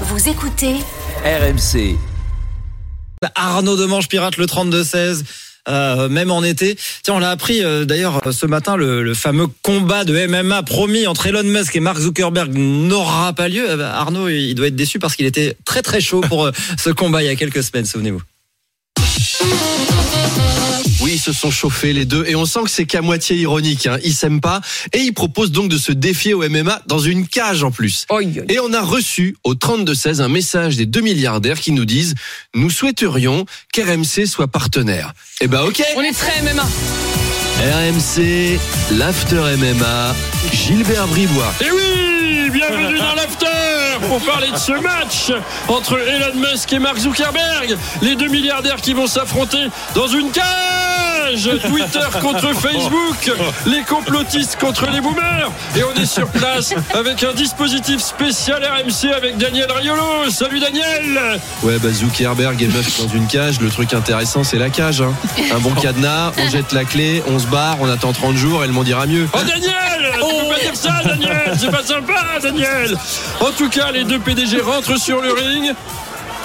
Vous écoutez RMC. Arnaud Demange pirate le 32-16. Euh, même en été. Tiens, on l'a appris euh, d'ailleurs ce matin, le, le fameux combat de MMA promis entre Elon Musk et Mark Zuckerberg n'aura pas lieu. Euh, Arnaud, il doit être déçu parce qu'il était très très chaud pour euh, ce combat il y a quelques semaines, souvenez-vous. Oui, ils se sont chauffés les deux et on sent que c'est qu'à moitié ironique. Hein. Ils s'aiment pas et ils proposent donc de se défier au MMA dans une cage en plus. Et on a reçu au 32-16 un message des deux milliardaires qui nous disent « Nous souhaiterions qu'RMC soit partenaire ». Eh ben ok On est très MMA. RMC, l'After MMA, Gilbert Bribois. Et oui, bienvenue dans l'after pour parler de ce match entre Elon Musk et Mark Zuckerberg, les deux milliardaires qui vont s'affronter dans une cage. Twitter contre Facebook, les complotistes contre les boomers. Et on est sur place avec un dispositif spécial RMC avec Daniel Riolo. Salut Daniel Ouais, bah Zuckerberg et Musk dans une cage. Le truc intéressant, c'est la cage. hein. Un bon cadenas, on jette la clé, on se barre, on attend 30 jours et le monde ira mieux. Oh Daniel C'est pas sympa Daniel En tout cas, les deux PDG rentrent sur le ring.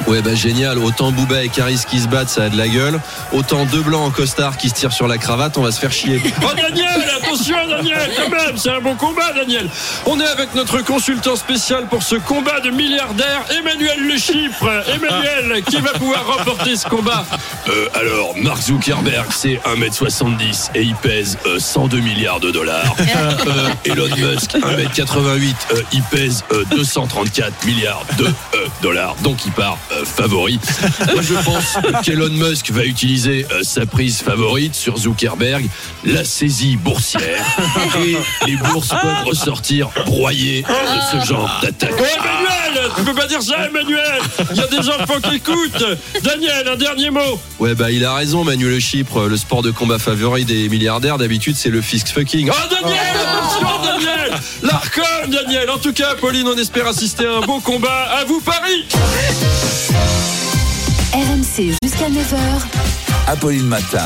Ouais, bah génial. Autant Booba et Caris qui se battent, ça a de la gueule. Autant deux blancs en costard qui se tirent sur la cravate, on va se faire chier. Oh Daniel, attention Daniel, quand même, c'est un bon combat Daniel. On est avec notre consultant spécial pour ce combat de milliardaires, Emmanuel Le Chypre. Emmanuel, qui va pouvoir remporter ce combat Euh, alors, Mark Zuckerberg, c'est 1m70 et il pèse euh, 102 milliards de dollars. Euh, Elon Musk, 1m88, euh, il pèse euh, 234 milliards de euh, dollars. Donc, il part euh, favori. Moi, je pense qu'Elon Musk va utiliser euh, sa prise favorite sur Zuckerberg, la saisie boursière. Et les bourses peuvent ressortir broyées de ce genre d'attaque. Oh Emmanuel, tu peux pas dire ça Emmanuel Il y a des enfants qui écoutent. Daniel, un dernier mot. Ouais, bah il a raison, Manuel Le Chypre. Le sport de combat favori des milliardaires, d'habitude, c'est le fist fucking. Oh Daniel, attention Daniel L'Arcom Daniel En tout cas, Pauline, on espère assister à un beau combat. À vous Paris RMC jusqu'à 9h. Apolline Matin.